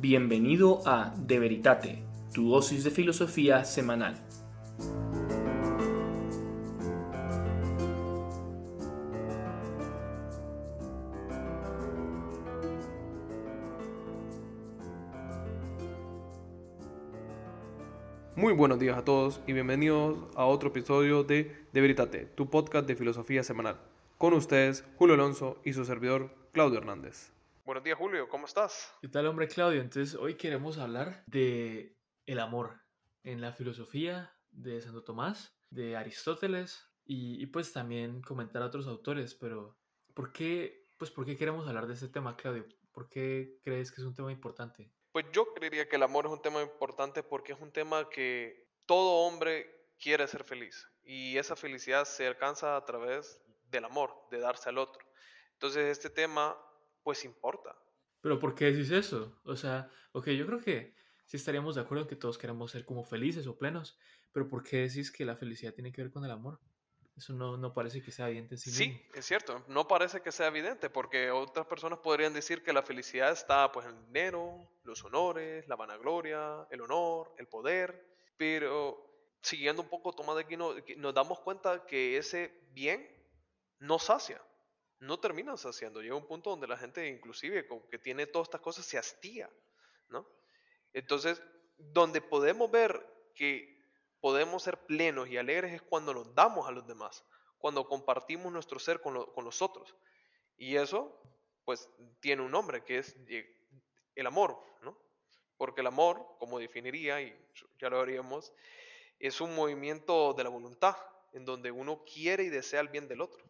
Bienvenido a De Veritate, tu dosis de filosofía semanal. Muy buenos días a todos y bienvenidos a otro episodio de De Veritate, tu podcast de filosofía semanal. Con ustedes, Julio Alonso y su servidor, Claudio Hernández. Buenos días, Julio, ¿cómo estás? ¿Qué tal, hombre Claudio? Entonces, hoy queremos hablar de el amor en la filosofía de Santo Tomás, de Aristóteles y, y, pues también comentar a otros autores, pero ¿por qué, pues, ¿por qué queremos hablar de este tema, Claudio? ¿Por qué crees que es un tema importante? Pues yo creería que el amor es un tema importante porque es un tema que todo hombre quiere ser feliz y esa felicidad se alcanza a través del amor, de darse al otro. Entonces este tema pues importa. Pero ¿por qué decís eso? O sea, ok, yo creo que sí estaríamos de acuerdo en que todos queremos ser como felices o plenos, pero ¿por qué decís que la felicidad tiene que ver con el amor? Eso no, no parece que sea evidente. sí, sí es cierto, no parece que sea evidente, porque otras personas podrían decir que la felicidad está pues en el dinero, los honores, la vanagloria, el honor, el poder, pero siguiendo un poco Tomás de Aquino, nos damos cuenta que ese bien no sacia, no termina saciando. Llega un punto donde la gente, inclusive, que tiene todas estas cosas, se hastía, ¿no? Entonces, donde podemos ver que podemos ser plenos y alegres es cuando nos damos a los demás, cuando compartimos nuestro ser con, los otros. Y eso, pues, tiene un nombre, que es el amor, ¿no? Porque el amor, como definiría, y ya lo haríamos, es un movimiento de la voluntad, en donde uno quiere y desea el bien del otro.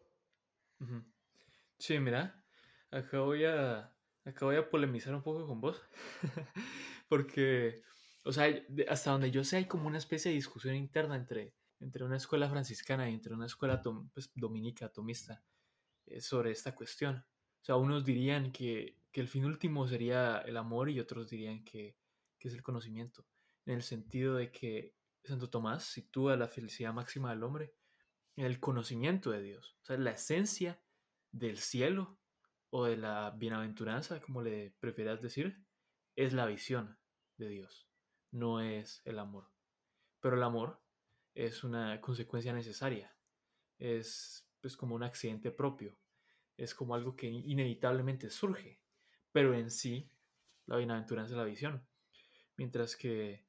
Sí, mira, acá voy a, acá voy a polemizar un poco con vos, porque o sea, hasta donde yo sé hay como una especie de discusión interna entre, entre una escuela franciscana y entre una escuela pues, dominica, tomista, eh, sobre esta cuestión. O sea, unos dirían que, que, el fin último sería el amor y otros dirían que, que es el conocimiento, en el sentido de que Santo Tomás sitúa la felicidad máxima del hombre en el conocimiento de Dios, o sea, la esencia del cielo o de la bienaventuranza, como le prefieras decir, es la visión de Dios no es el amor. Pero el amor es una consecuencia necesaria, es pues como un accidente propio, es como algo que inevitablemente surge, pero en sí la bienaventuranza es la visión, mientras que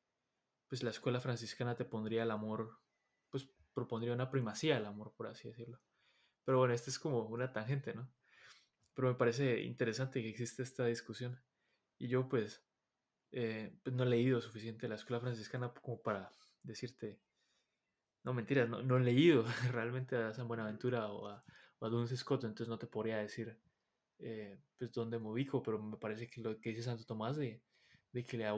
pues la escuela franciscana te pondría el amor, pues propondría una primacía del amor, por así decirlo. Pero bueno, esta es como una tangente, ¿no? Pero me parece interesante que existe esta discusión. Y yo pues eh, pues no he leído suficiente la escuela franciscana como para decirte, no mentiras, no, no he leído realmente a San Buenaventura o a, o a Duns Scott, entonces no te podría decir eh, pues dónde me ubico, pero me parece que lo que dice Santo Tomás de, que, la,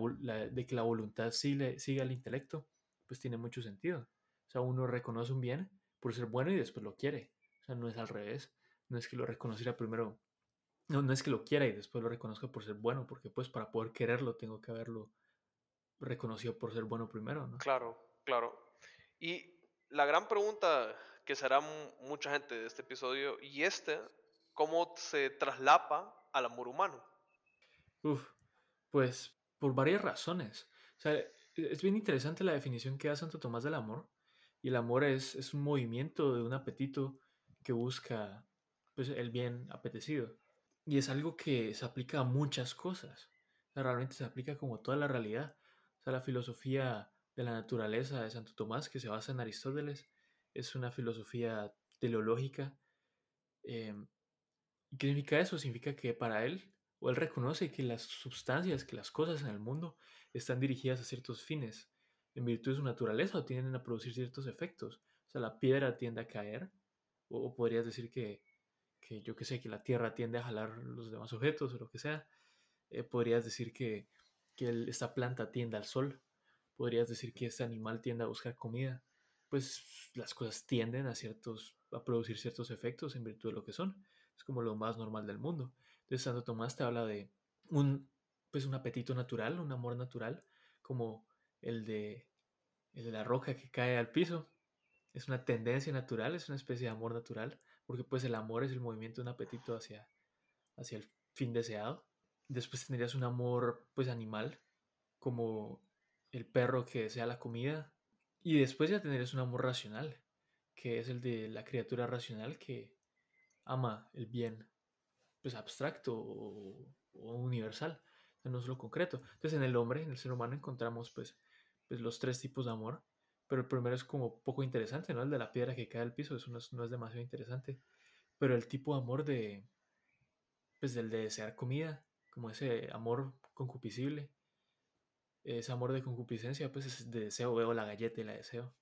de que la voluntad sigue al intelecto, pues tiene mucho sentido. O sea, uno reconoce un bien por ser bueno y después lo quiere. O sea, no es al revés. No es que lo reconociera primero no, no es que lo quiera y después lo reconozca por ser bueno, porque pues para poder quererlo tengo que haberlo reconocido por ser bueno primero, ¿no? Claro, claro. Y la gran pregunta que será mucha gente de este episodio, y este, ¿cómo se traslapa al amor humano? Uf, pues por varias razones. O sea, e, es bien interesante la definición que da Santo Tomás del amor. Y el amor es, es un movimiento de un apetito que busca pues, el bien apetecido. Y es algo que se aplica a muchas cosas. realmente se aplica como toda la realidad. O sea, la filosofía de la naturaleza de Santo Tomás, que se basa en Aristóteles, es una filosofía teleológica. ¿Y qué significa eso? Significa que para él, o él reconoce que las sustancias, que las cosas en el mundo están dirigidas a ciertos fines, en virtud de su naturaleza, o tienden a producir ciertos efectos. O sea, la piedra tiende a caer, o podrías decir que que yo que sé, que la Tierra tiende a jalar los demás objetos o lo que sea. Eh, podrías decir que, que esta planta tiende al sol. Podrías decir que este animal tiende a buscar comida. Pues las cosas tienden a, ciertos, a producir ciertos efectos en virtud de lo que son. Es como lo más normal del mundo. Entonces Santo Tomás te habla de un, pues un apetito natural, un amor natural, como el de, el de la roca que cae al piso. Es una tendencia natural, es una especie de amor natural porque pues el amor es el movimiento de un apetito hacia, hacia el fin deseado. Después tendrías un amor, pues, animal, como el perro que desea la comida. Y después ya tendrías un amor racional, que es el de la criatura racional que ama el bien, pues, abstracto o, universal, no solo concreto. Entonces, en el hombre, en el ser humano, encontramos, pues, pues los tres tipos de amor. Pero el primero es como poco interesante, ¿no? El de la piedra que cae al piso, eso no es, no es demasiado interesante. Pero el tipo de amor de, pues, del de desear comida, como ese amor concupiscible, ese amor de concupiscencia, pues es de deseo, veo la galleta y la deseo,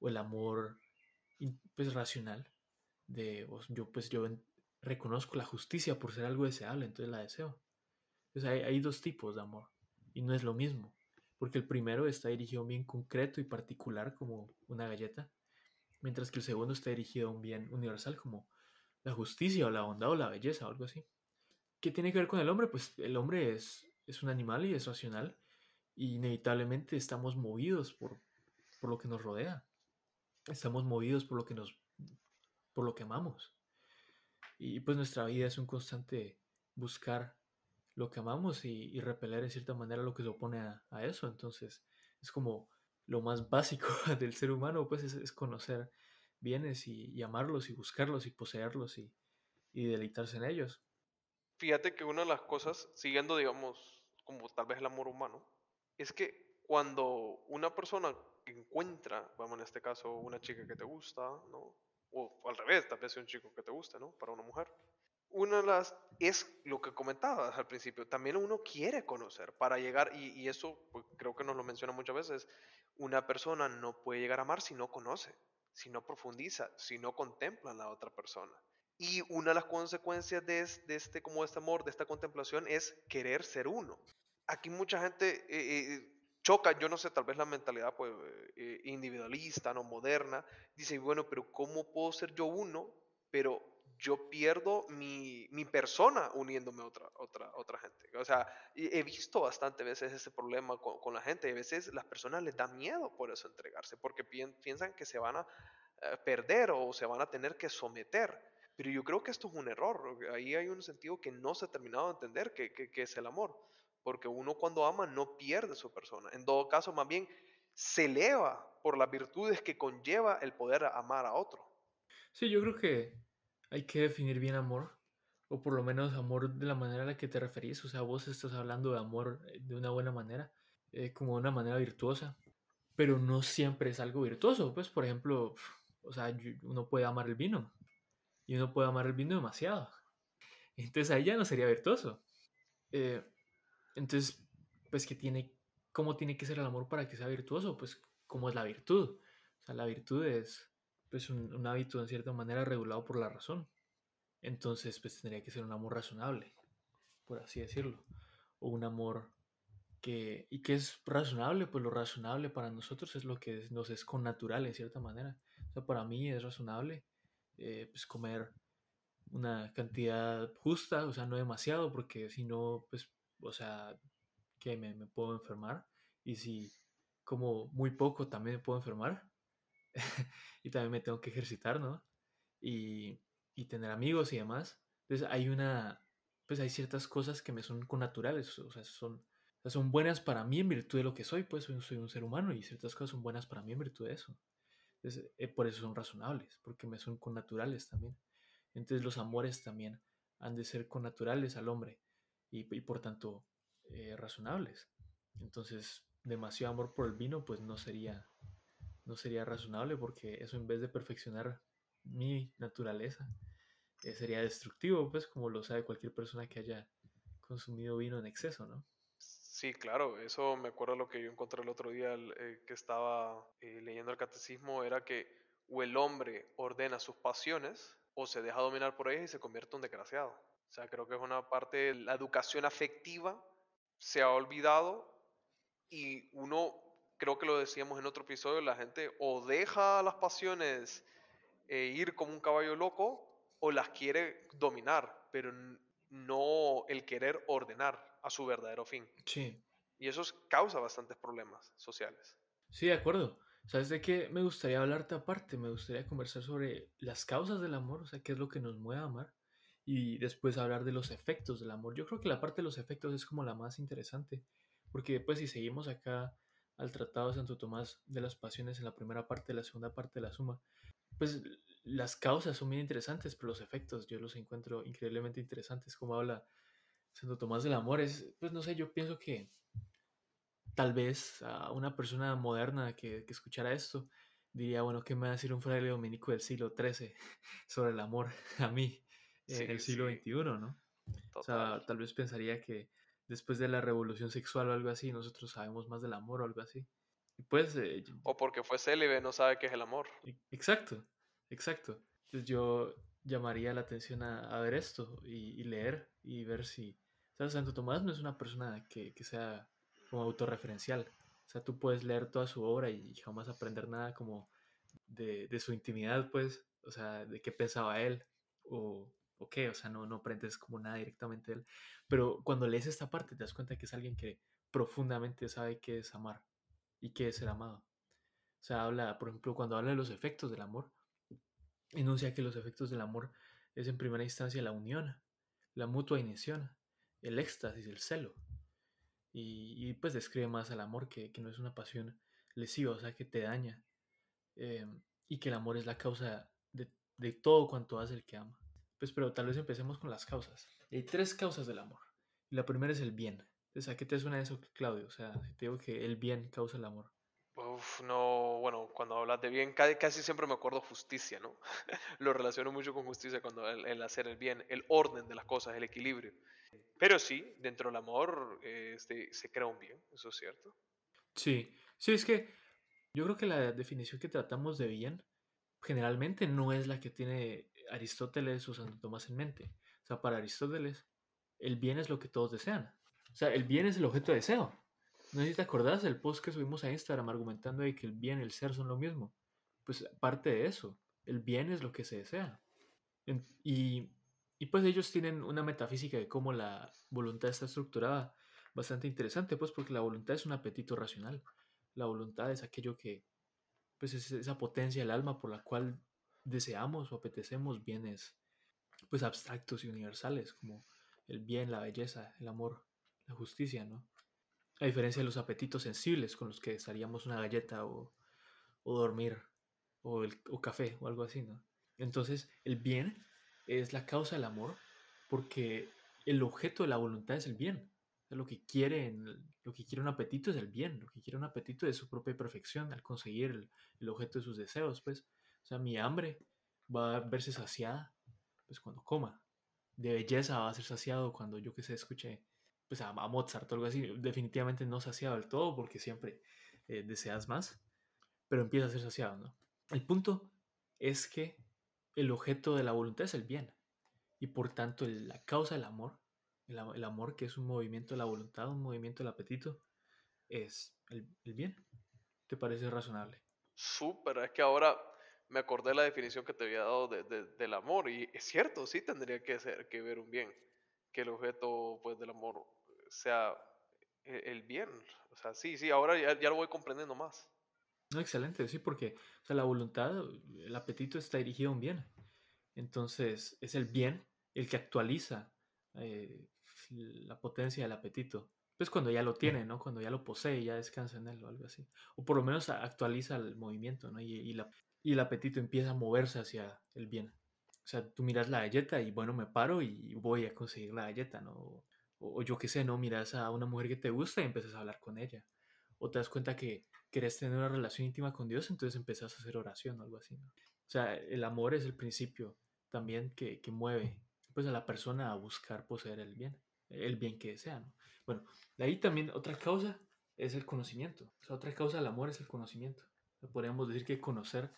o el amor pues racional, de yo pues yo reconozco la justicia por ser algo deseable, entonces la deseo. Entonces hay, hay dos tipos de amor y no es lo mismo, porque el primero está dirigido a un bien concreto y particular como una galleta, mientras que el segundo está dirigido a un bien universal como la justicia o la bondad o la belleza o algo así. ¿Qué tiene que ver con el hombre? Pues el hombre es, es un animal y es racional. Y inevitablemente estamos movidos por, por lo que nos rodea. Estamos movidos por lo que nos por lo que amamos. Y pues nuestra vida es un constante buscar lo que amamos y, repeler en cierta manera lo que se opone a, eso. Entonces es como lo más básico del ser humano, pues es, conocer bienes y, amarlos y buscarlos y poseerlos y, y deleitarse en ellos. Fíjate que una de las cosas, siguiendo, digamos, como tal vez el amor humano, es que cuando una persona encuentra, vamos en este caso, una chica que te gusta, ¿no? O al revés, tal vez un chico que te gusta, ¿no? Para una mujer. Una de las, es lo que comentabas al principio, también uno quiere conocer para llegar, y, y eso pues, creo que nos lo menciona muchas veces, una persona no puede llegar a amar si no conoce, si no profundiza, si no contempla a la otra persona. Y una de las consecuencias de, este, como este amor, de esta contemplación, es querer ser uno. Aquí mucha gente eh, eh, choca, yo no sé, tal vez la mentalidad pues, eh, individualista, no moderna, dice, bueno, pero ¿cómo puedo ser yo uno, pero yo pierdo mi, mi persona uniéndome a otra, otra, otra gente? O sea, he visto bastante veces ese problema con, con la gente, a veces las personas les da miedo por eso entregarse, porque piensan que se van a perder o se van a tener que someter. Pero yo creo que esto es un error. Ahí hay un sentido que no se ha terminado de entender, que, que, es el amor. Porque uno cuando ama no pierde su persona. En todo caso, más bien se eleva por las virtudes que conlleva el poder amar a otro. Sí, yo creo que hay que definir bien amor, o por lo menos amor de la manera a la que te referís. O sea, vos estás hablando de amor eh, de una buena manera, eh, como de una manera virtuosa, pero no siempre es algo virtuoso. Pues, por ejemplo, o sea, uno puede amar el vino, y uno puede amar el vino demasiado. Entonces ahí ya no sería virtuoso. Eh, entonces, pues, ¿qué tiene, ¿cómo tiene que ser el amor para que sea virtuoso? Pues, ¿cómo es la virtud? O sea, la virtud es pues, un, hábito en cierta manera regulado por la razón. Entonces, pues tendría que ser un amor razonable, por así decirlo. O un amor que... ¿Y qué es razonable? Pues lo razonable para nosotros es lo que nos es con natural, en cierta manera. O sea, para mí es razonable eh, pues comer una cantidad justa, o sea, no demasiado, porque si no, pues, o sea, que me, me, puedo enfermar. Y si como muy poco, también me puedo enfermar. y también me tengo que ejercitar, ¿no? Y, y, tener amigos y demás. Entonces hay una, pues hay ciertas cosas que me son con naturales, o sea, son, son buenas para mí en virtud de lo que soy, pues soy, soy un ser humano y ciertas cosas son buenas para mí en virtud de eso. Entonces, eh, por eso son razonables, porque me son con naturales también. Entonces los amores también han de ser con naturales al hombre y, por tanto eh, razonables. Entonces, demasiado amor por el vino, pues no sería, no sería razonable porque eso en vez de perfeccionar mi naturaleza, eh, sería destructivo, pues como lo sabe cualquier persona que haya consumido vino en exceso, ¿no? Sí, claro, eso me acuerdo lo que yo encontré el otro día eh, que estaba eh, leyendo el catecismo, era que o el hombre ordena sus pasiones o se deja dominar por ellas y se convierte en desgraciado. O sea, creo que es una parte, la educación afectiva se ha olvidado y uno, creo que lo decíamos en otro episodio, la gente o deja las pasiones eh, ir como un caballo loco o las quiere dominar, pero no el querer ordenar a su verdadero fin. Sí. Y eso causa bastantes problemas sociales. Sí, de acuerdo. ¿Sabes de qué me gustaría hablarte aparte? Me gustaría conversar sobre las causas del amor, o sea, qué es lo que nos mueve a amar y después hablar de los efectos del amor. Yo creo que la parte de los efectos es como la más interesante, porque después si seguimos acá al Tratado de Santo Tomás de las Pasiones en la primera parte, la segunda parte de la Suma, pues las causas son bien interesantes, pero los efectos yo los encuentro increíblemente interesantes, como habla Santo Tomás del Amor, es, pues no sé, yo pienso que tal vez a una persona moderna que, que escuchara esto diría, bueno, ¿qué me va a decir un fraile dominico del siglo XIII sobre el amor a mí en el siglo XXI, ¿no? O sea, tal vez pensaría que después de la revolución sexual o algo así, nosotros sabemos más del amor o algo así. Y pues... Eh, o porque fue célibe, no sabe qué es el amor. E, exacto, exacto. Entonces yo llamaría la atención a, ver esto y, leer y ver si... O Santo Tomás no es una persona que, que sea como autorreferencial. O sea, tú puedes leer toda su obra y jamás aprender nada como de, de su intimidad, pues, o sea, de qué pensaba él o, o qué, o sea, no, no aprendes como nada directamente de él. Pero cuando lees esta parte te das cuenta que es alguien que profundamente sabe qué es amar y qué es ser amado. O sea, habla, por ejemplo, cuando habla de los efectos del amor, enuncia que los efectos del amor es en primera instancia la unión, la mutua inyección, el éxtasis, el celo. Y, pues describe más al amor que, no es una pasión lesiva, o sea, que te daña. Eh, y que el amor es la causa de, de todo cuanto hace el que ama. Pues pero tal vez empecemos con las causas. Hay tres causas del amor. la primera es el bien. Entonces, ¿a qué te suena eso, Claudio? O sea, te digo que el bien causa el amor. Uf, no, bueno, cuando hablas de bien, casi, siempre me acuerdo justicia, ¿no? Lo relaciono mucho con justicia cuando el, hacer el bien, el orden de las cosas, el equilibrio. Pero sí, dentro del amor este, se crea un bien, eso es cierto. Sí, sí, es que yo creo que la definición que tratamos de bien generalmente no es la que tiene Aristóteles o Santo Tomás en mente. O sea, para Aristóteles, el bien es lo que todos desean. O sea, el bien es el objeto de deseo. No sé si te acordás del post que subimos a Instagram argumentando de que el bien y el ser son lo mismo. Pues parte de eso, el bien es lo que se desea. Y, y pues ellos tienen una metafísica de cómo la voluntad está estructurada bastante interesante, pues porque la voluntad es un apetito racional. La voluntad es aquello que, pues es esa potencia del alma por la cual deseamos o apetecemos bienes pues abstractos y universales como el bien, la belleza, el amor, la justicia, ¿no? A diferencia de los apetitos sensibles con los que desearíamos una galleta o, o dormir o, el, o café o algo así, ¿no? Entonces el bien es la causa del amor porque el objeto de la voluntad es el bien. Lo que, quiere, lo que quiere un apetito es el bien, lo que quiere un apetito es su propia perfección al conseguir el, el objeto de sus deseos, pues. Sea, mi hambre va a verse saciada pues cuando coma. De belleza va a ser saciado cuando yo que sé escuche pues a, Mozart o algo así. Definitivamente no saciado del todo porque siempre eh, deseas más, pero empieza a ser saciado, ¿no? El punto es que el objeto de la voluntad es el bien y por tanto la causa del amor, el, el, amor que es un movimiento de la voluntad, un movimiento del apetito, es el, el bien. ¿Te parece razonable? Súper, es que ahora me acordé la definición que te había dado de, del amor y es cierto, sí tendría que, ser, que ver un bien, que el objeto pues, del amor sea e, el, bien. O sea, sí, sí, ahora ya, ya, lo voy comprendiendo más. No, excelente, sí, porque o sea, la voluntad, el apetito está dirigido a un bien. Entonces, es el bien el que actualiza eh, la potencia del apetito. Pues cuando ya lo tiene, ¿no? Cuando ya lo posee, ya descansa en él o algo así. O por lo menos actualiza el movimiento, ¿no? Y, y la, y el apetito empieza a moverse hacia el bien. O sea, tú miras la galleta y bueno, me paro y voy a conseguir la galleta, ¿no? O, yo qué sé, ¿no? Miras a una mujer que te gusta y empiezas a hablar con ella. O te das cuenta que querés tener una relación íntima con Dios, entonces empiezas a hacer oración o algo así, ¿no? O sea, el amor es el principio también que, que mueve pues a la persona a buscar poseer el bien, el bien que desea, ¿no? Bueno, de ahí también otra causa es el conocimiento. O sea, otra causa del amor es el conocimiento. podríamos decir que conocer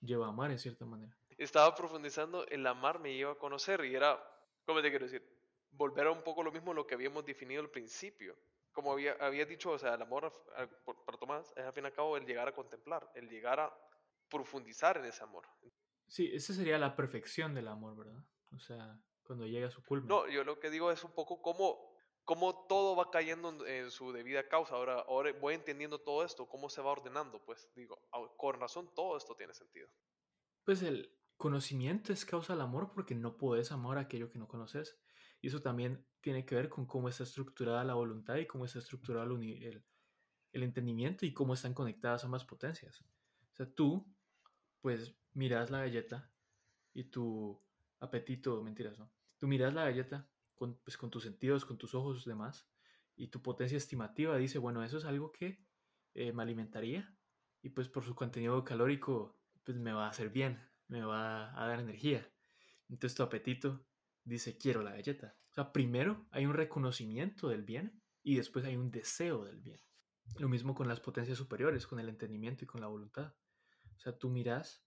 lleva a amar en cierta manera. Estaba profundizando, el amar me lleva a conocer y era, ¿cómo te quiero decir? Volver a un poco lo mismo lo que habíamos definido al principio. Como había, había dicho, o sea, el amor para Tomás es al fin y al cabo el llegar a contemplar, el llegar a profundizar en ese amor. Sí, esa sería la perfección del amor, ¿verdad? O sea, cuando llega a su culmen. No, yo lo que digo es un poco cómo, cómo todo va cayendo en, su debida causa. Ahora, ahora voy entendiendo todo esto, cómo se va ordenando. Pues digo, con razón todo esto tiene sentido. Pues el, conocimiento es causa del amor porque no puedes amar aquello que no conoces. Y eso también tiene que ver con cómo está estructurada la voluntad y cómo está estructurado el, el, entendimiento y cómo están conectadas ambas potencias. O sea, tú, pues, miras la galleta y tu apetito, mentiras, ¿no? Tú miras la galleta con, pues, con tus sentidos, con tus ojos demás, y tu potencia estimativa dice, bueno, eso es algo que eh, me alimentaría y pues por su contenido calórico, pues me va a hacer bien, me va a dar energía. Entonces tu apetito dice, quiero la galleta. O sea, primero hay un reconocimiento del bien y después hay un deseo del bien. Lo mismo con las potencias superiores, con el entendimiento y con la voluntad. O sea, tú miras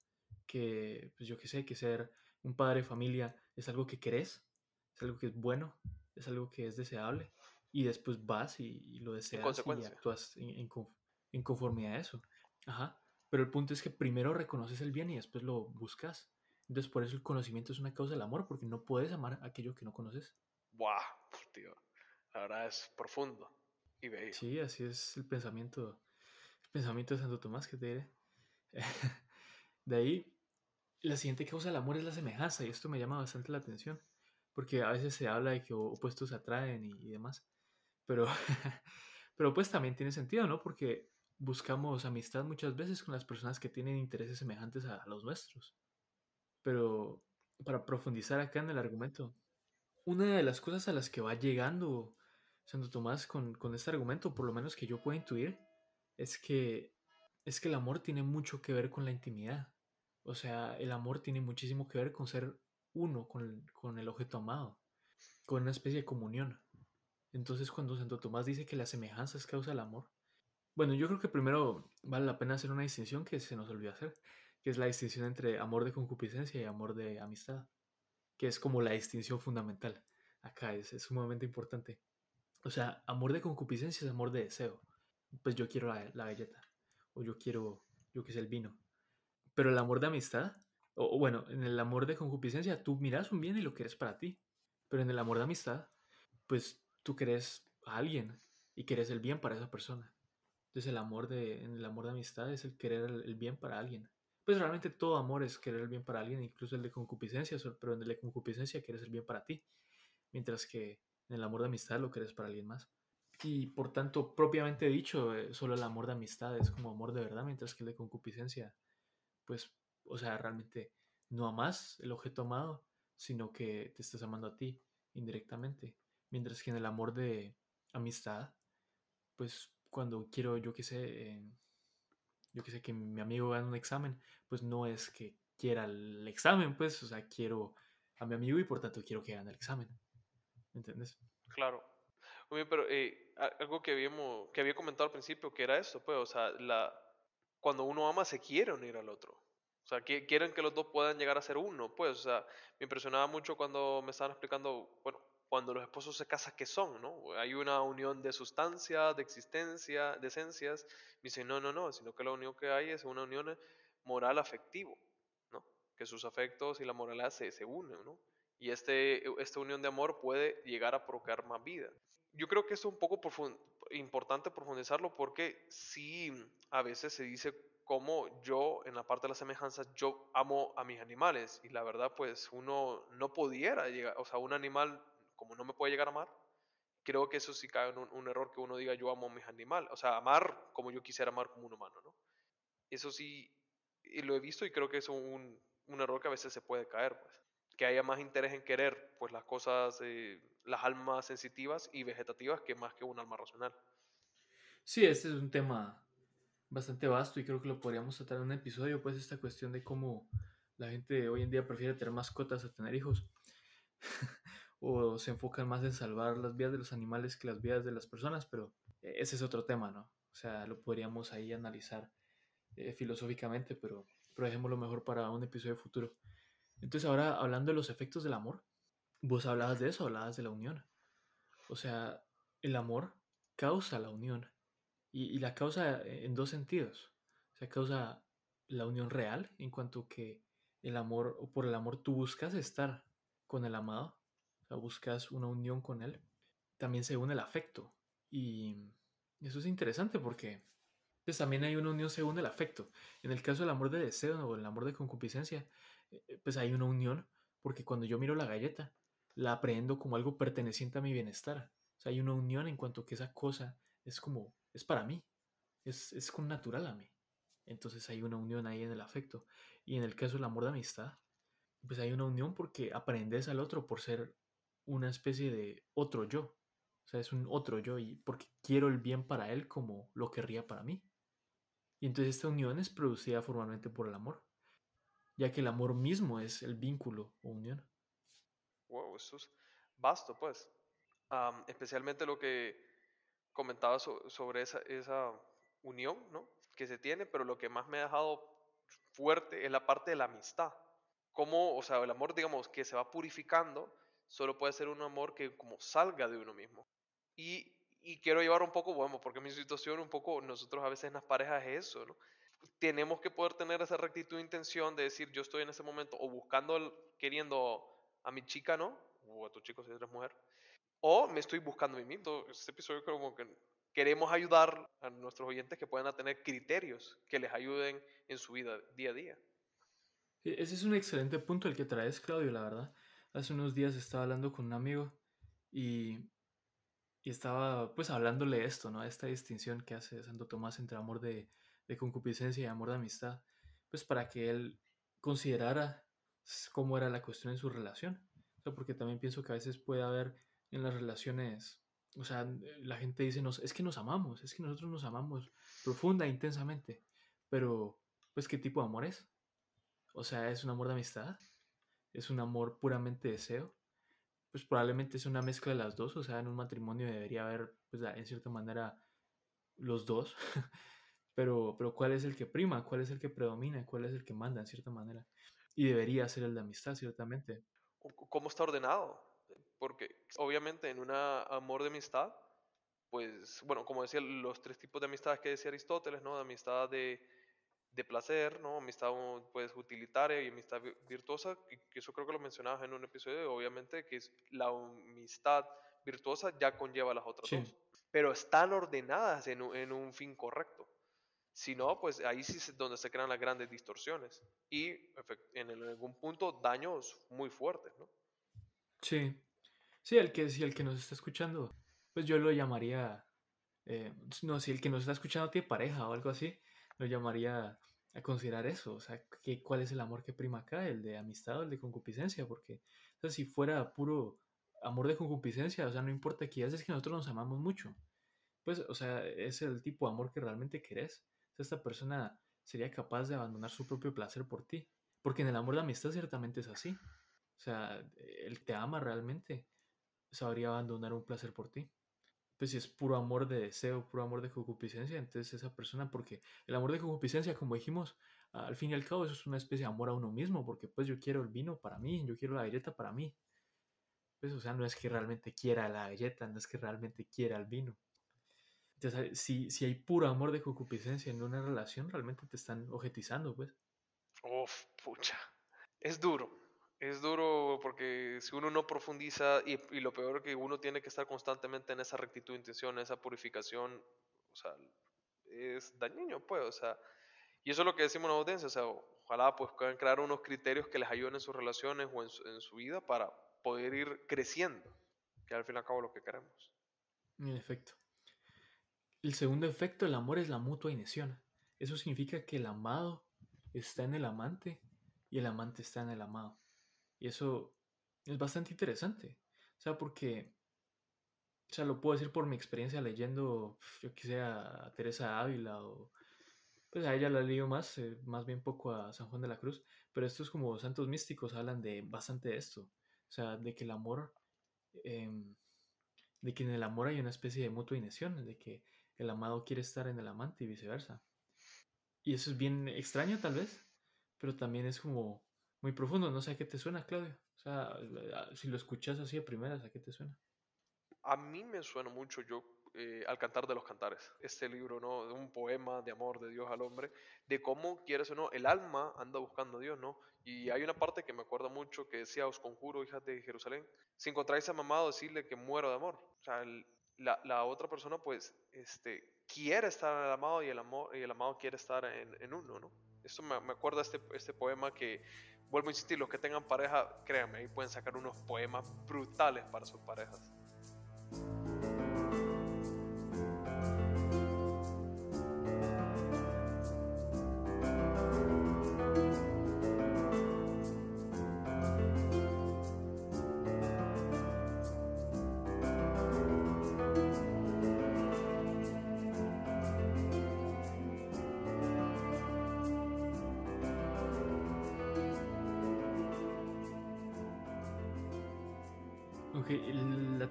que, pues yo qué sé, que ser un padre de familia es algo que querés, es algo que es bueno, es algo que es deseable, y después vas y, lo deseas y actúas en, en, conformidad a eso. Ajá. Pero el punto es que primero reconoces el bien y después lo buscas. Entonces, por eso el conocimiento es una causa del amor, porque no puedes amar aquello que no conoces. ¡Buah! Tío, la verdad es profundo y bello. Sí, así es el pensamiento, el pensamiento de Santo Tomás que te diré. de ahí, la siguiente causa del amor es la semejanza, y esto me llama bastante la atención, porque a veces se habla de que opuestos atraen y, demás, pero, pero pues también tiene sentido, ¿no? Porque buscamos amistad muchas veces con las personas que tienen intereses semejantes a los nuestros. Pero para profundizar acá en el argumento, una de las cosas a las que va llegando Santo Tomás con, con este argumento, por lo menos que yo puedo intuir, es que, es que el amor tiene mucho que ver con la intimidad. O sea, el amor tiene muchísimo que ver con ser uno con, el objeto amado, con una especie de comunión. Entonces, cuando Santo Tomás dice que la semejanza es causa del amor, bueno, yo creo que primero vale la pena hacer una distinción que se nos olvidó hacer, que es la distinción entre amor de concupiscencia y amor de amistad, que es como la distinción fundamental. Acá es, es sumamente importante. O sea, amor de concupiscencia es amor de deseo. Pues yo quiero la, la galleta, o yo quiero, yo que sé, el vino. Pero el amor de amistad, o, bueno, en el amor de concupiscencia, tú miras un bien y lo quieres para ti. Pero en el amor de amistad, pues tú querés a alguien y quieres el bien para esa persona. Entonces el amor de, en el amor de amistad es el querer el, bien para alguien. Pues realmente todo amor es querer el bien para alguien, incluso el de concupiscencia, pero en el de concupiscencia quieres el bien para ti. Mientras que en el amor de amistad lo quieres para alguien más. Y por tanto, propiamente dicho, eh, solo el amor de amistad es como amor de verdad, mientras que el de concupiscencia pues, o sea, realmente no amas el objeto amado, sino que te estás amando a ti indirectamente. Mientras que en el amor de amistad, pues cuando quiero, yo qué sé, eh, yo que sé, que mi amigo gane un examen, pues no es que quiera el examen, pues, o sea, quiero a mi amigo y por tanto quiero que gane el examen. ¿Me entiendes? Claro. Muy bien, pero eh, algo que, habíamos, que había comentado al principio, que era eso, pues, o sea, la, cuando uno ama se quiere unir al otro. O sea, que quieren que los dos puedan llegar a ser uno, pues, o sea, me impresionaba mucho cuando me estaban explicando, bueno, cuando los esposos se casan, ¿qué son? ¿no? Hay una unión de sustancia, de existencia, de esencias. Me dice, no, no, no, sino que la unión que hay es una unión moral afectivo, ¿no? Que sus afectos y la moralidad se, se unen, ¿no? Y este, esta unión de amor puede llegar a provocar más vida. Yo creo que esto es un poco importante profundizarlo porque sí, a veces se dice como yo, en la parte de la semejanza, yo amo a mis animales y la verdad pues uno no pudiera llegar, o sea, un animal como no me puede llegar a amar, creo que eso sí cae en un, error que uno diga yo amo a mis animales, o sea, amar como yo quisiera amar como un humano, ¿no? Eso sí, lo he visto y creo que es un, un error que a veces se puede caer, pues, que haya más interés en querer pues las cosas, eh, las almas sensitivas y vegetativas que más que un alma racional. Sí, este es un tema bastante vasto y creo que lo podríamos tratar en un episodio, pues esta cuestión de cómo la gente hoy en día prefiere tener mascotas a tener hijos. o se enfocan más en salvar las vidas de los animales que las vidas de las personas, pero ese es otro tema, ¿no? O sea, lo podríamos ahí analizar eh, filosóficamente, pero, pero dejémoslo mejor para un episodio futuro. Entonces ahora hablando de los efectos del amor, vos hablabas de eso, hablabas de la unión. O sea, el amor causa la unión y, la causa en dos sentidos. O sea, causa la unión real en cuanto que el amor, o por el amor tú buscas estar con el amado, o sea, buscas una unión con él. También se une el afecto. Y eso es interesante porque Entonces también hay una unión según el afecto. En el caso del amor de deseo o el amor de concupiscencia, eh, pues hay una unión porque cuando yo miro la galleta, la aprendo como algo perteneciente a mi bienestar. O sea, hay una unión en cuanto que esa cosa es como, es para mí, es, es con natural a mí. Entonces hay una unión ahí en el afecto. Y en el caso del amor de amistad, pues hay una unión porque aprendes al otro por ser una especie de otro yo. O sea, es un otro yo y porque quiero el bien para él como lo querría para mí. Y entonces esta unión es producida formalmente por el amor, ya que el amor mismo es el vínculo o unión. Wow, eso es vasto, pues. Especialmente lo que comentaba so- sobre esa, esa unión, ¿no? Que se tiene, pero lo que más me ha dejado fuerte es la parte de la amistad. Cómo, o sea, el amor, digamos, que se va purificando, solo puede ser un amor que como salga de uno mismo. Y, y quiero llevar un poco, bueno, porque mi situación un poco, nosotros a veces en las parejas es eso, ¿no? Tenemos que poder tener esa rectitud de intención de decir, yo estoy en ese momento o buscando, queriendo a mi chica, ¿no? O a tu chico si eres mujer. O me estoy buscando a mí mismo. Este episodio como que queremos ayudar a nuestros oyentes que puedan tener criterios que les ayuden en su vida día a día. E- Ese es un excelente punto el que traes, Claudio, la verdad. Hace unos días estaba hablando con un amigo y, y estaba pues hablándole esto, ¿no? Esta distinción que hace Santo Tomás entre amor de, de concupiscencia y amor de amistad, pues para que él considerara cómo era la cuestión en su relación. O sea, porque también pienso que a veces puede haber en las relaciones, o sea, la gente dice, nos, es que nos amamos, es que nosotros nos amamos profunda intensamente, pero pues ¿qué tipo de amor es? O sea, ¿es un amor de amistad? ¿Es un amor puramente deseo? Pues probablemente es una mezcla de las dos, o sea, en un matrimonio debería haber, pues en cierta manera, los dos, pero, pero ¿cuál es el que prima? ¿Cuál es el que predomina? ¿Cuál es el que manda, en cierta manera? Y debería ser el de amistad, ciertamente. ¿Cómo está ordenado? Porque obviamente en un amor de amistad, pues, bueno, como decía, los tres tipos de amistades que decía Aristóteles, ¿no? De amistad de, de placer, ¿no? Amistad pues utilitaria y amistad vi- virtuosa, que eso creo que lo mencionabas en un episodio, obviamente que es la amistad virtuosa ya conlleva las otras Sí. dos, pero están ordenadas en un, en un fin correcto. Si no, pues ahí sí es donde se crean las grandes distorsiones y en algún punto daños muy fuertes, ¿no? Sí. Sí, el que, si el que nos está escuchando, pues yo lo llamaría, eh, no, si el que nos está escuchando tiene pareja o algo así, lo llamaría a considerar eso, o sea, que, cuál es el amor que prima acá, el de amistad o el de concupiscencia, porque si fuera puro amor de concupiscencia, o sea, no importa que es que nosotros nos amamos mucho, pues, o sea, es el tipo de amor que realmente querés. O sea, esta persona sería capaz de abandonar su propio placer por ti, porque en el amor de amistad ciertamente es así. O sea, él te ama realmente, sabría abandonar un placer por ti. Pues si es puro amor de deseo, puro amor de concupiscencia, entonces esa persona, porque el amor de concupiscencia, como dijimos, al fin y al cabo eso es una especie de amor a uno mismo, porque pues yo quiero el vino para mí, yo quiero la galleta para mí. Pues o sea, no es que realmente quiera la galleta, no es que realmente quiera el vino. Entonces, si, si hay puro amor de concupiscencia en una relación, realmente te están objetizando, pues. Uf, pucha. Es duro. Es duro porque si uno no profundiza y, lo peor que uno tiene que estar constantemente en esa rectitud de intención, en esa purificación, o sea, es dañino, pues, o sea, y eso es lo que decimos en la audiencia, o sea, ojalá pues puedan crear unos criterios que les ayuden en sus relaciones o en su, en su vida para poder ir creciendo, que al fin y al cabo es lo que queremos. En efecto. El segundo efecto del amor es la mutua ineción. Eso significa que el amado está en el amante y el amante está en el amado. Y eso es bastante interesante. O sea, porque, o sea, lo puedo decir por mi experiencia leyendo, yo quise a Teresa Ávila o, pues a ella la leído más, eh, más bien poco a San Juan de la Cruz, pero estos como santos místicos hablan de bastante de esto. O sea, de que el amor, em, de que en el amor hay una especie de mutua ineción, de que el amado quiere estar en el amante y viceversa. Y eso es bien extraño tal vez, pero también es como muy profundo. No sé a qué te suena, Claudio. O sea, si lo escuchas así de primeras, ¿a qué te suena? A mí me suena mucho yo eh, al cantar de los cantares, este libro, ¿no? De un poema de amor de Dios al hombre, de cómo, quieres o no, el alma anda buscando a Dios, ¿no? Y hay una parte que me acuerdo mucho que decía, os conjuro, hijas de Jerusalén, si encontráis a mamado, decirle que muero de amor. O sea, el- la, la, otra persona pues este, quiere estar en el amado y el, amor, y el amado quiere estar en, en uno, ¿no? Esto me, me acuerda este, este poema que, vuelvo a insistir, los que tengan pareja, créanme, ahí pueden sacar unos poemas brutales para sus parejas.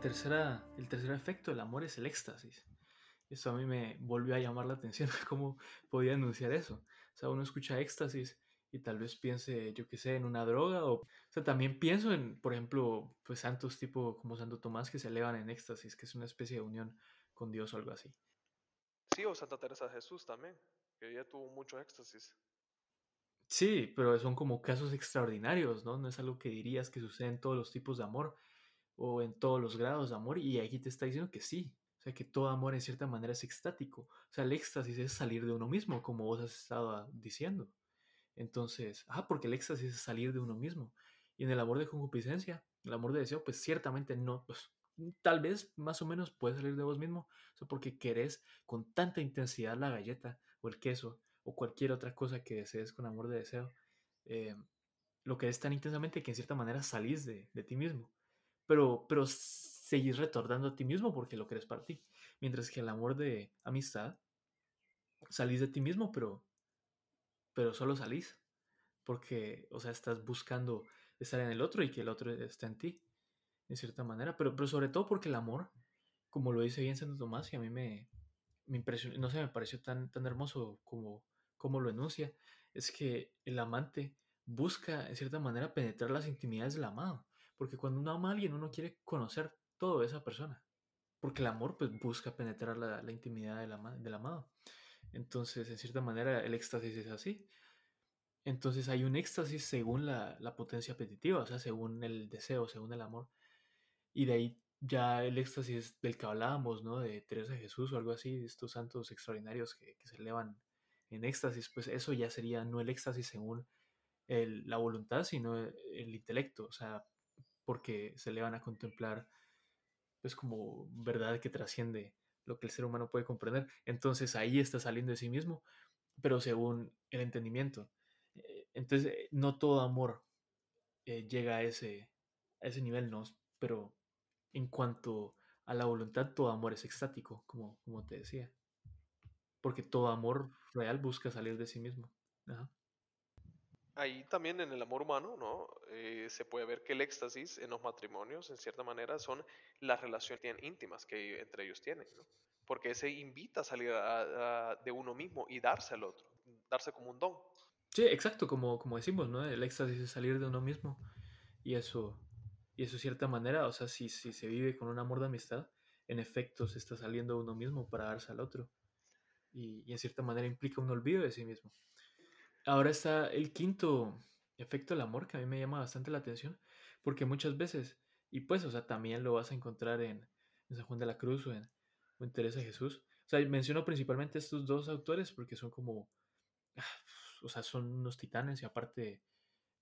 Tercera, el tercer efecto del amor es el éxtasis. Eso a mí me volvió a llamar la atención, cómo podía anunciar eso. O sea, uno escucha éxtasis y tal vez piense, yo qué sé, en una droga. O, o sea, también pienso en, por ejemplo, pues santos tipo como Santo Tomás que se elevan en éxtasis, que es una especie de unión con Dios o algo así. Sí, o Santa Teresa de Jesús también, que ella tuvo mucho éxtasis. Sí, pero son como casos extraordinarios, ¿no? No es algo que dirías que sucede en todos los tipos de amor o en todos los grados de amor y aquí te está diciendo que sí, o sea que todo amor en cierta manera es extático, o sea el éxtasis es salir de uno mismo, como vos has estado diciendo. Entonces, ah, porque el éxtasis es salir de uno mismo. Y en el amor de concupiscencia, el amor de deseo, pues ciertamente no, pues tal vez más o menos puedes salir de vos mismo, o sea, porque querés con tanta intensidad la galleta o el queso o cualquier otra cosa que desees con amor de deseo, eh, lo que es tan intensamente que en cierta manera salís de, de ti mismo pero, pero seguís retornando a ti mismo porque lo crees para ti. Mientras que el amor de amistad, salís de ti mismo, pero, pero solo salís. Porque, o sea, estás buscando estar en el otro y que el otro esté en ti, de cierta manera. Pero, pero sobre todo porque el amor, como lo dice bien Santo Tomás, y a mí me, me impresionó, no sé, me pareció tan, tan hermoso como, como lo enuncia, es que el amante busca, en cierta manera, penetrar las intimidades del amado. Porque cuando uno ama a alguien, uno quiere conocer todo de esa persona. Porque el amor pues, busca penetrar la, la intimidad del, ama, del amado. Entonces, en cierta manera, el éxtasis es así. Entonces hay un éxtasis según la, la, potencia apetitiva, o sea, según el deseo, según el amor. Y de ahí ya el éxtasis del que hablábamos, ¿no? De Teresa Jesús o algo así, estos santos extraordinarios que, que se elevan en éxtasis, pues eso ya sería no el éxtasis según el, la voluntad, sino el, el intelecto, o sea, porque se le van a contemplar pues como verdad que trasciende lo que el ser humano puede comprender. Entonces ahí está saliendo de sí mismo, pero según el entendimiento. Eh, entonces eh, no todo amor eh, llega a ese, a ese nivel, ¿no? Pero en cuanto a la voluntad, todo amor es extático, como, como te decía. Porque todo amor real busca salir de sí mismo. Ajá ahí también en el amor humano, ¿no? Eh, se puede ver que el éxtasis en los matrimonios, en cierta manera, son las relaciones íntimas que entre ellos tienen, ¿no? Porque se invita a salir de uno mismo y darse al otro, darse como un don. Sí, exacto, como, como decimos, ¿no? El éxtasis es salir de uno mismo. Y eso, y eso, de cierta manera, o sea, si, si se vive con un amor de amistad, en efecto se está saliendo de uno mismo para darse al otro. Y en cierta manera implica un olvido de sí mismo. Ahora está el quinto efecto del amor que a mí me llama bastante la atención, porque muchas veces, y pues, o sea, también lo vas a encontrar en, San Juan de la Cruz o en, o en Teresa Jesús. O sea, menciono principalmente estos dos autores porque son como, ah, o sea, son unos titanes y aparte,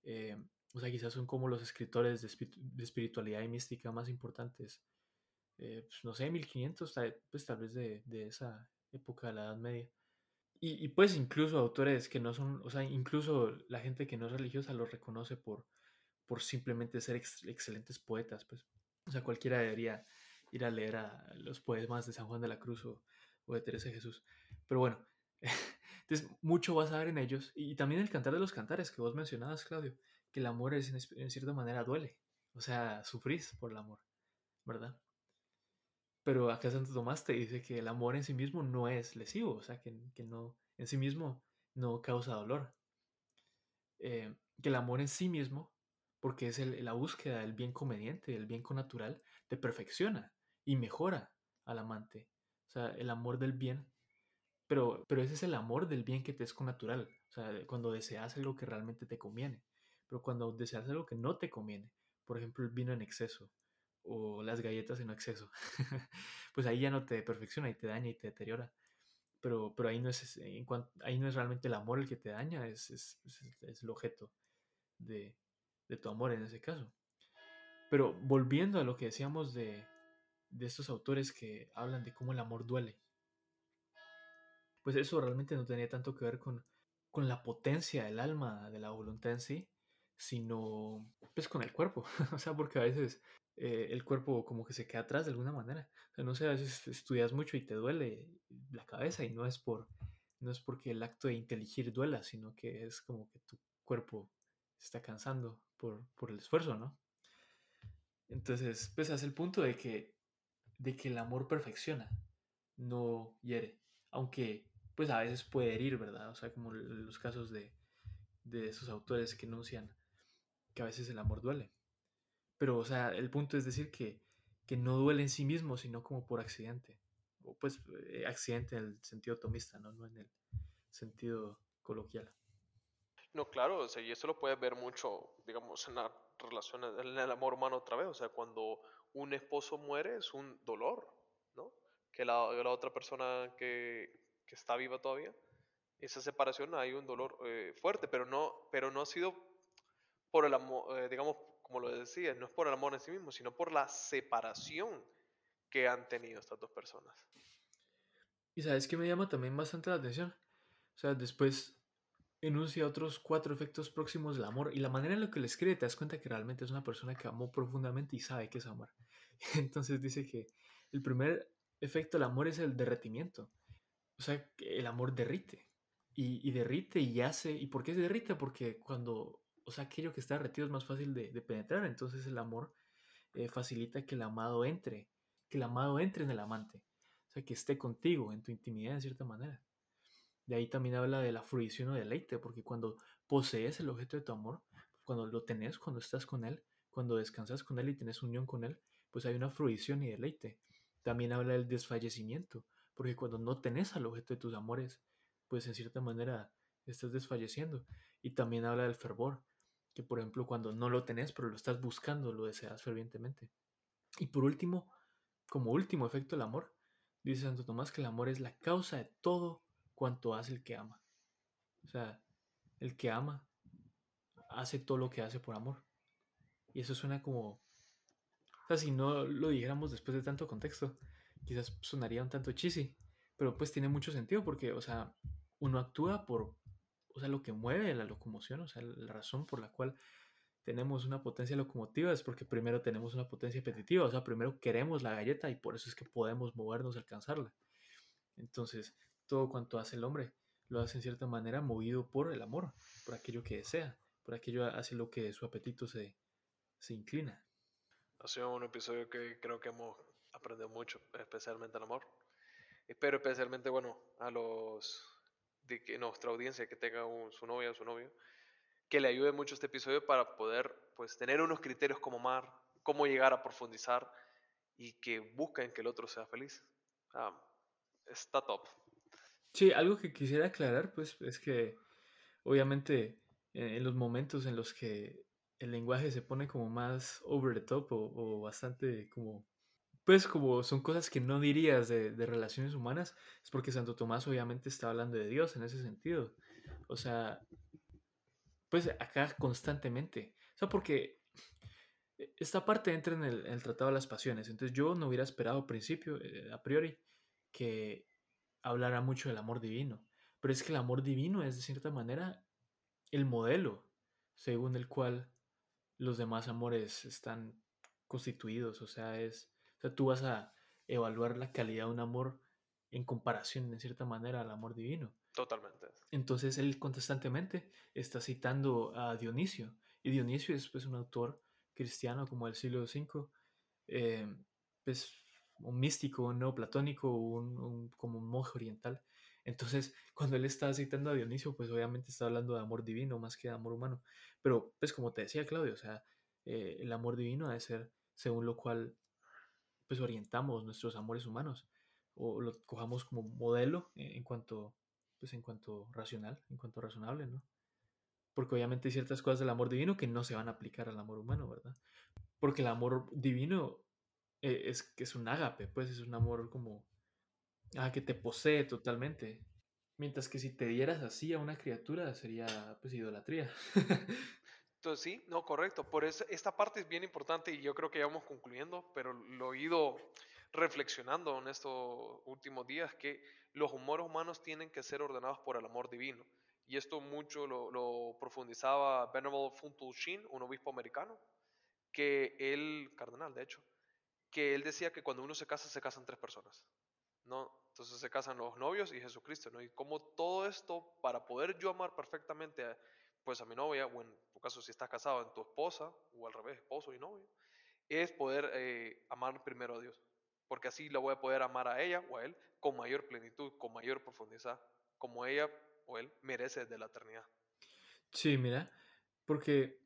eh, o sea, quizás son como los escritores de, de espiritualidad y mística más importantes, eh, pues, no sé, 1500, pues tal vez de, de esa época de la Edad Media. Y, pues incluso autores que no son, o sea, incluso la gente que no es religiosa los reconoce por, por simplemente ser ex, excelentes poetas, pues. O sea, cualquiera debería ir a leer a los poemas de San Juan de la Cruz o, o de Teresa Jesús. Pero bueno, entonces mucho vas a ver en ellos. Y, también el cantar de los cantares que vos mencionabas, Claudio, que el amor es, en, en cierta manera duele. O sea, sufrís por el amor, ¿verdad? Pero acá Santo Tomás te dice que el amor en sí mismo no es lesivo, o sea, que, que no, en sí mismo no causa dolor. Eh, que el amor en sí mismo, porque es la búsqueda del bien conveniente, del bien natural, te perfecciona y mejora al amante. O sea, el amor del bien. Pero, pero ese es el amor del bien que te es con natural. O sea, cuando deseas algo que realmente te conviene. Pero cuando deseas algo que no te conviene, por ejemplo, el vino en exceso, o las galletas en exceso. pues ahí ya no te perfecciona y te daña y te deteriora. Pero, pero ahí, no es, en ahí no es realmente el amor el que te daña, es, es, es el objeto de, de, tu amor en ese caso. Pero volviendo a lo que decíamos de, de estos autores que hablan de cómo el amor duele, pues eso realmente no tenía tanto que ver con, con la potencia del alma, de la voluntad en sí, sino pues con el cuerpo. o sea, porque a veces eh, el cuerpo como que se queda atrás de alguna manera. O sea, no sé, a veces estudias mucho y te duele la cabeza y no es por no es porque el acto de inteligir duela, sino que es como que tu cuerpo se está cansando por, por el esfuerzo, ¿no? Entonces, pues hace el punto de que, de que el amor perfecciona, no hiere. Aunque, pues a veces puede herir, ¿verdad? O sea, como los casos de, de esos autores que enuncian que a veces el amor duele. Pero, o sea, el punto es decir que, que no duele en sí mismo, sino como por accidente. O pues eh, accidente en el sentido tomista, ¿no? No en el sentido coloquial. No, claro, o sea, y eso lo puedes ver mucho, digamos, en la relación, en el amor humano otra vez. O sea, cuando un esposo muere es un dolor, ¿no? Que la, la otra persona que, que, está viva todavía, esa separación hay un dolor eh, fuerte, pero no, pero no ha sido por el amor, eh, digamos, como lo decía, no es por el amor en sí mismo, sino por la separación que han tenido estas dos personas. Y sabes que me llama también bastante la atención. O sea, después enuncia otros cuatro efectos próximos del amor y la manera en la que le escribe te das cuenta que realmente es una persona que amó profundamente y sabe qué es amor. Entonces dice que el primer efecto del amor es el derretimiento. O sea, que el amor derrite. Y, derrite y hace. ¿Y por qué se derrite? Porque cuando, o sea, aquello que está derretido es más fácil de, penetrar. Entonces el amor eh, facilita que el amado entre, que el amado entre en el amante. O sea, que esté contigo en tu intimidad de cierta manera. De ahí también habla de la fruición o deleite, porque cuando posees el objeto de tu amor, cuando lo tenés, cuando estás con él, cuando descansas con él y tienes unión con él, pues hay una fruición y deleite. También habla del desfallecimiento, porque cuando no tenés al objeto de tus amores, pues en cierta manera estás desfalleciendo. Y también habla del fervor, que por ejemplo cuando no lo tenés, pero lo estás buscando, lo deseas fervientemente. Y por último, como último efecto del amor, dice Santo Tomás que el amor es la causa de todo cuanto hace el que ama. O sea, el que ama hace todo lo que hace por amor. Y eso suena como... O sea, si no lo dijéramos después de tanto contexto, quizás sonaría un tanto cheesy. Pero pues tiene mucho sentido porque, o sea, uno actúa por, o sea, lo que mueve la locomoción, o sea, la razón por la cual tenemos una potencia locomotiva es porque primero tenemos una potencia apetitiva, o sea, primero queremos la galleta y por eso es que podemos movernos alcanzarla. Entonces, todo cuanto hace el hombre lo hace en cierta manera movido por el amor, por aquello que desea, por aquello hace lo que su apetito se, se inclina. Ha sido un episodio que creo que hemos aprendido mucho, especialmente el amor. Espero especialmente, bueno, a los que nuestra audiencia que tenga su novia o su novio, que le ayude mucho este episodio para poder pues tener unos criterios como amar, cómo llegar a profundizar y que busquen que el otro sea feliz. Ah, está top. Sí, algo que quisiera aclarar, pues, es que obviamente en, los momentos en los que el lenguaje se pone como más over the top o, bastante como, pues como son cosas que no dirías de, de, relaciones humanas, es porque Santo Tomás obviamente está hablando de Dios en ese sentido. O sea, pues acá constantemente. O sea, porque esta parte entra en el, Tratado de las Pasiones. Entonces yo no hubiera esperado al principio, eh, a priori, que hablará mucho del amor divino. Pero es que el amor divino es de cierta manera el modelo según el cual los demás amores están constituidos. O sea, es, o sea, tú vas a evaluar la calidad de un amor en comparación, en cierta manera, al amor divino. Totalmente. Entonces él constantemente está citando a Dionisio. Y Dionisio es pues un autor cristiano como del siglo V, eh, pues un místico, un neoplatónico, un, un, como un monje oriental. Entonces, cuando él está citando a Dionisio, pues obviamente está hablando de amor divino más que de amor humano. Pero, pues como te decía Claudio, o sea, eh, el amor divino debe ser según lo cual, pues orientamos nuestros amores humanos o lo cojamos como modelo en cuanto, pues en cuanto racional, en cuanto razonable, ¿no? Porque obviamente hay ciertas cosas del amor divino que no se van a aplicar al amor humano, ¿verdad? Porque el amor divino eh, es que es un ágape, pues es un amor como ah, que te posee totalmente. Mientras que si te dieras así a una criatura sería pues idolatría. Entonces sí, no, correcto. Por eso esta parte es bien importante y yo creo que ya vamos concluyendo, pero lo he ido reflexionando en estos últimos días que los humores humanos tienen que ser ordenados por el amor divino. Y esto mucho lo, profundizaba Venerable Funtul Shin, un obispo americano, que él, cardenal de hecho, que él decía que cuando uno se casa, se casan tres personas. ¿no? Entonces se casan los novios y Jesucristo, ¿no? Y como todo esto, para poder yo amar perfectamente a, pues a mi novia, o tu caso si estás casado, en tu esposa, o al revés, esposo y novio, es poder eh, amar primero a Dios. Porque así la voy a poder amar a ella o a él con mayor plenitud, con mayor profundidad, como ella o él merece de la eternidad. Sí, mira, porque,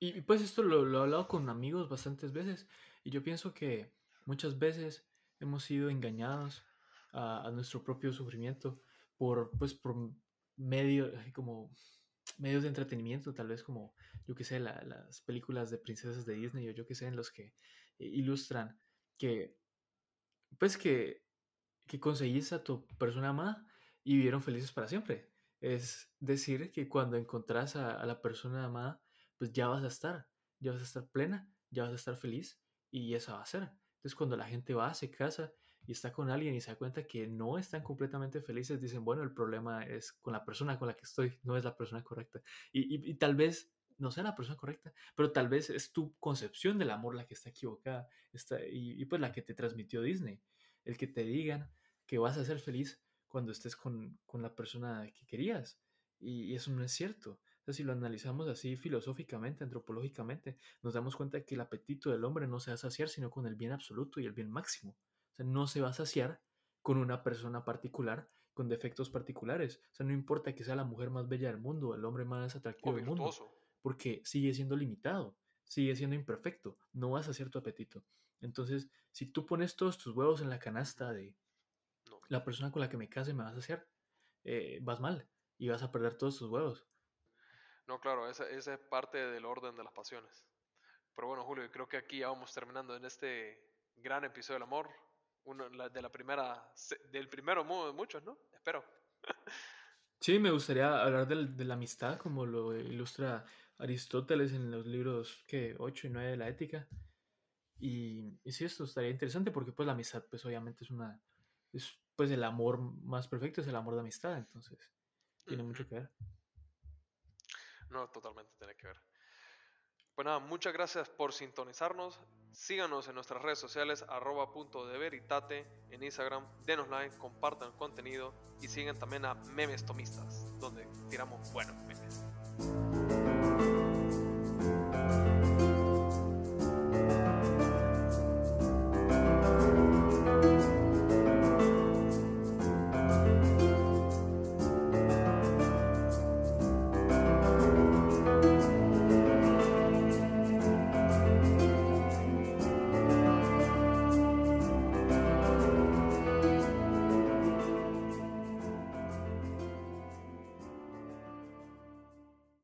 y pues esto lo, lo he hablado con amigos bastantes veces, y yo pienso que muchas veces hemos sido engañados a, nuestro propio sufrimiento por, pues, por medio, como medios de entretenimiento, tal vez como, yo que sé, las películas de princesas de Disney o yo que sé, en los que eh, ilustran que, pues que, que conseguís a tu persona amada y vivieron felices para siempre. Es decir, que cuando encontrás a, la persona amada, pues ya vas a estar, ya vas a estar plena, ya vas a estar feliz y esa va a ser. Entonces cuando la gente va, se casa y está con alguien y se da cuenta que no están completamente felices, dicen, bueno, el problema es con la persona con la que estoy, no es la persona correcta. Y, tal vez no sea la persona correcta, pero tal vez es tu concepción del amor la que está equivocada está, y, pues la que te transmitió Disney. El que te digan que vas a ser feliz cuando estés con, con la persona que querías. Y, eso no es cierto. si lo analizamos así filosóficamente, antropológicamente, nos damos cuenta que el apetito del hombre no se va a saciar sino con el bien absoluto y el bien máximo. O sea, no se va a saciar con una persona particular con defectos particulares. O sea, no importa que sea la mujer más bella del mundo, el hombre más atractivo del mundo, porque sigue siendo limitado, sigue siendo imperfecto, no vas a hacer tu apetito. Entonces, si tú pones todos tus huevos en la canasta de la persona con la que me case me vas a hacer, eh, vas mal y vas a perder todos tus huevos. No, claro, esa, esa es parte del orden de las pasiones. Pero bueno, Julio, creo que aquí ya vamos terminando en este gran episodio del amor uno de la primera, del primero de muchos, ¿no? Espero. Sí, me gustaría hablar de la amistad, como lo ilustra Aristóteles en los libros que 8 y 9 de la ética. Y, y sí, esto estaría interesante porque pues la amistad, pues obviamente es una, es pues el amor más perfecto, es el amor de amistad, entonces tiene mucho que ver. No, totalmente tiene que ver. Pues nada, muchas gracias por sintonizarnos. Síganos en nuestras redes sociales, arroba punto de veritate en Instagram. Denos like, compartan el contenido y sigan también a Memes Tomistas, donde tiramos buenos memes.